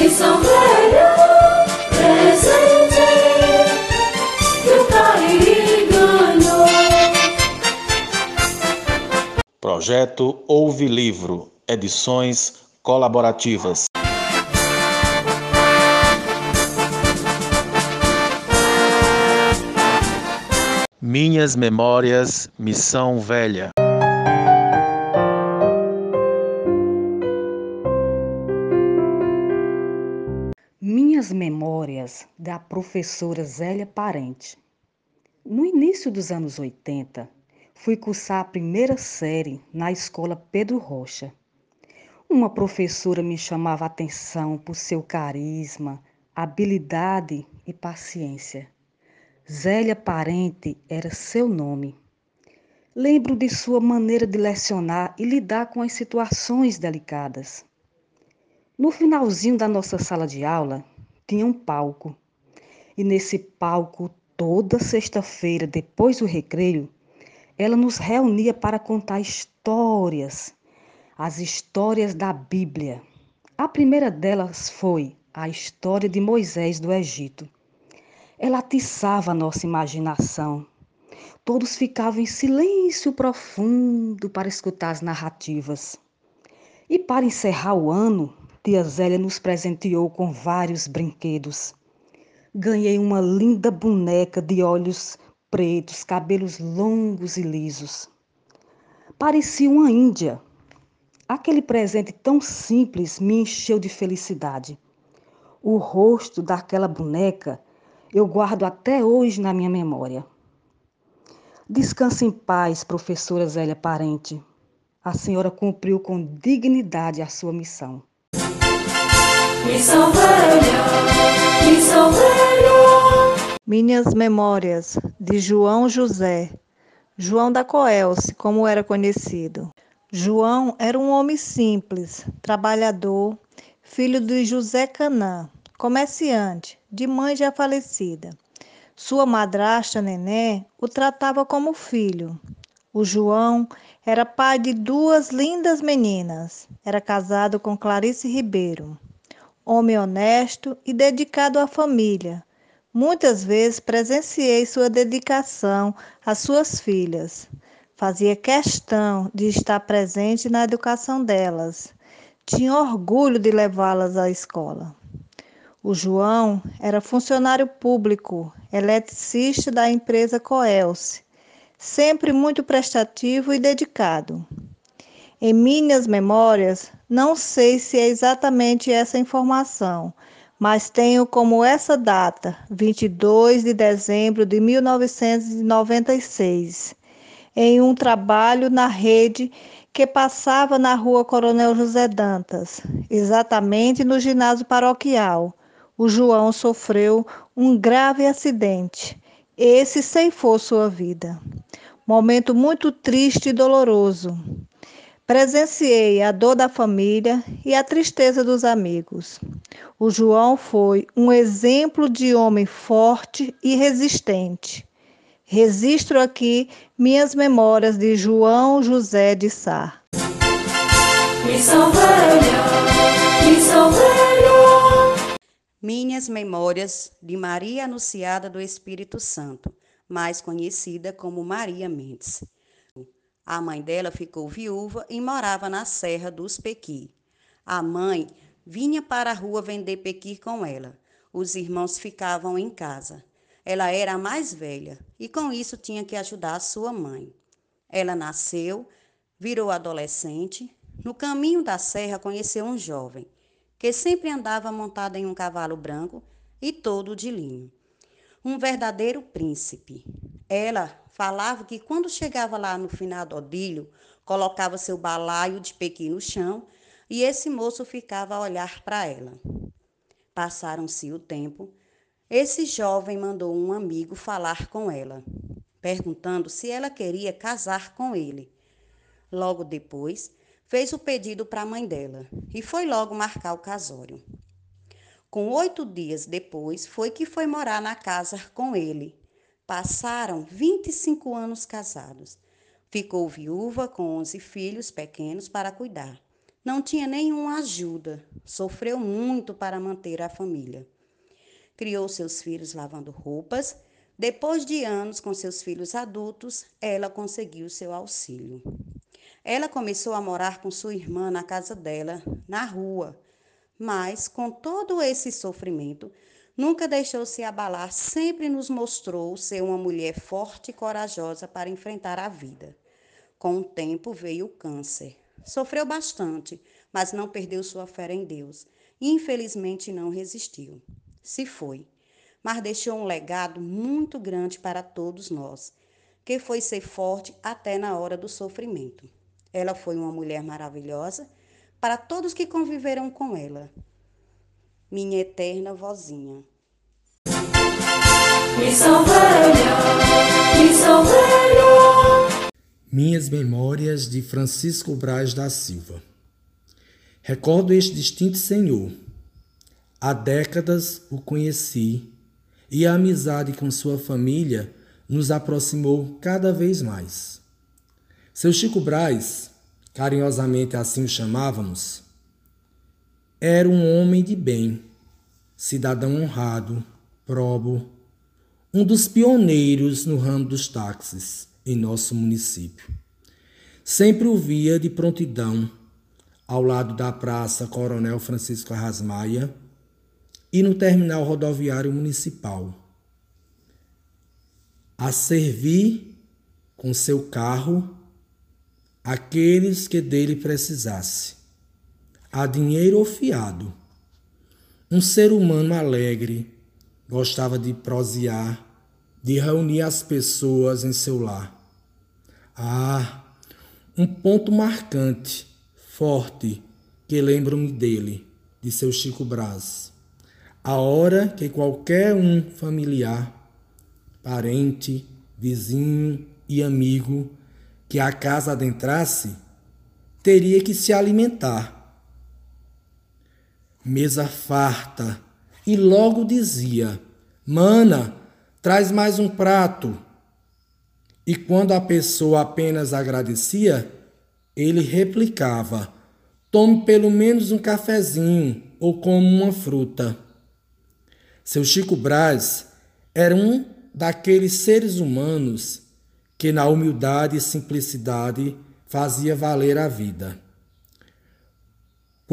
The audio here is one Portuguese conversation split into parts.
missão velha, presente, que o ganhou. Projeto Ouve Livro, edições colaborativas. Minhas Memórias, Missão Velha. Memórias, da professora Zélia Parente. No início dos anos 80, fui cursar a primeira série na escola Pedro Rocha. Uma professora me chamava a atenção por seu carisma, habilidade e paciência. Zélia Parente era seu nome. Lembro de sua maneira de lecionar e lidar com as situações delicadas. No finalzinho da nossa sala de aula, tinha um palco. E nesse palco, toda sexta-feira, depois do recreio, ela nos reunia para contar histórias, as histórias da Bíblia. A primeira delas foi a história de Moisés do Egito. Ela atiçava a nossa imaginação. Todos ficavam em silêncio profundo para escutar as narrativas. E para encerrar o ano, tia Zélia nos presenteou com vários brinquedos. Ganhei uma linda boneca de olhos pretos, cabelos longos e lisos. Parecia uma índia. Aquele presente tão simples me encheu de felicidade. O rosto daquela boneca eu guardo até hoje na minha memória. Descanse em paz, professora Zélia Parente. A senhora cumpriu com dignidade a sua missão. Minhas Memórias, de João José, João da Coelce, como era conhecido. João era um homem simples, trabalhador, filho de José Canã, comerciante, de mãe já falecida. Sua madrasta Nené o tratava como filho. O João era pai de duas lindas meninas. Era casado com Clarice Ribeiro. Homem honesto e dedicado à família. Muitas vezes presenciei sua dedicação às suas filhas. Fazia questão de estar presente na educação delas. Tinha orgulho de levá-las à escola. O João era funcionário público, eletricista da empresa Coelce, sempre muito prestativo e dedicado. Em minhas memórias, não sei se é exatamente essa informação, mas tenho como essa data, 22 de dezembro de 1996, em um trabalho na rede que passava na rua Coronel José Dantas, exatamente no ginásio paroquial. O João sofreu um grave acidente. Esse ceifou sua vida. Momento muito triste e doloroso. Presenciei a dor da família e a tristeza dos amigos. O João foi um exemplo de homem forte e resistente. Registro aqui minhas memórias de João José de Sá. Missão velha, missão velha. Minhas Memórias de Maria Anunciada do Espírito Santo, mais conhecida como Maria Mendes. A mãe dela ficou viúva e morava na Serra dos Pequi. A mãe vinha para a rua vender pequi com ela. Os irmãos ficavam em casa. Ela era a mais velha e com isso tinha que ajudar a sua mãe. Ela nasceu, virou adolescente. No caminho da serra conheceu um jovem que sempre andava montado em um cavalo branco e todo de linho. Um verdadeiro príncipe. Ela falava que quando chegava lá no final do odilho, colocava seu balaio de pequi no chão e esse moço ficava a olhar para ela. Passaram-se o tempo. Esse jovem mandou um amigo falar com ela, perguntando se ela queria casar com ele. Logo depois, fez o pedido para a mãe dela e foi logo marcar o casório. Com oito dias depois, foi que foi morar na casa com ele Passaram 25 anos casados. Ficou viúva com 11 filhos pequenos para cuidar. Não tinha nenhuma ajuda, sofreu muito para manter a família. Criou seus filhos lavando roupas. Depois de anos com seus filhos adultos, ela conseguiu seu auxílio. Ela começou a morar com sua irmã na casa dela, na rua, mas com todo esse sofrimento, nunca deixou se abalar, sempre nos mostrou ser uma mulher forte e corajosa para enfrentar a vida. Com o tempo veio o câncer. Sofreu bastante, mas não perdeu sua fé em Deus. Infelizmente não resistiu. Se foi, mas deixou um legado muito grande para todos nós, que foi ser forte até na hora do sofrimento. Ela foi uma mulher maravilhosa para todos que conviveram com ela. Minha eterna vozinha. Missão Velha, Missão Velha. Minhas Memórias de Francisco Braz da Silva. Recordo este distinto senhor. Há décadas o conheci e a amizade com sua família nos aproximou cada vez mais. Seu Chico Braz, carinhosamente assim o chamávamos, era um homem de bem, cidadão honrado, probo, um dos pioneiros no ramo dos táxis em nosso município. Sempre o via de prontidão ao lado da Praça Coronel Francisco Arrasmaia e no terminal rodoviário municipal. A servir com seu carro aqueles que dele precisasse, a dinheiro ou fiado. Um ser humano alegre, gostava de prosear, de reunir as pessoas em seu lar. Ah, um ponto marcante, forte, que lembro-me dele, de seu Chico Braz. A hora que qualquer um familiar, parente, vizinho e amigo que a casa adentrasse, teria que se alimentar. Mesa farta, e logo dizia: Mana, traz mais um prato. E quando a pessoa apenas agradecia, ele replicava: Tome pelo menos um cafezinho ou como uma fruta. Seu Chico Braz era um daqueles seres humanos que, na humildade e simplicidade, fazia valer a vida.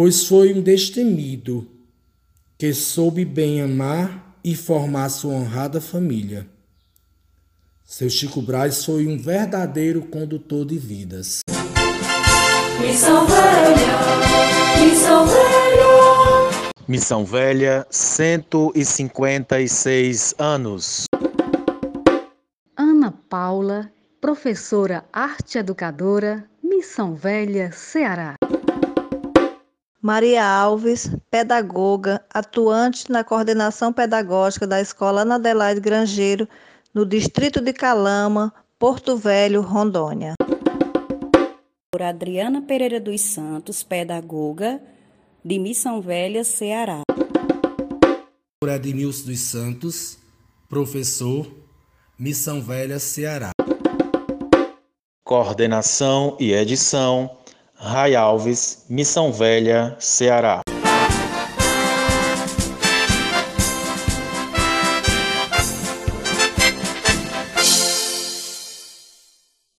Pois foi um destemido que soube bem amar e formar sua honrada família. Seu Chico Braz foi um verdadeiro condutor de vidas. Missão Velha, Missão Velha. Missão Velha, 156 anos. Ana Paula, professora arte educadora, Missão Velha, Ceará. Maria Alves, pedagoga, atuante na coordenação pedagógica da Escola Ana Adelaide Grangeiro, no distrito de Calama, Porto Velho, Rondônia. Por Adriana Pereira dos Santos, pedagoga de Missão Velha, Ceará. Por Edmilson dos Santos, professor, Missão Velha, Ceará. Coordenação e edição, Ray Alves, Missão Velha, Ceará.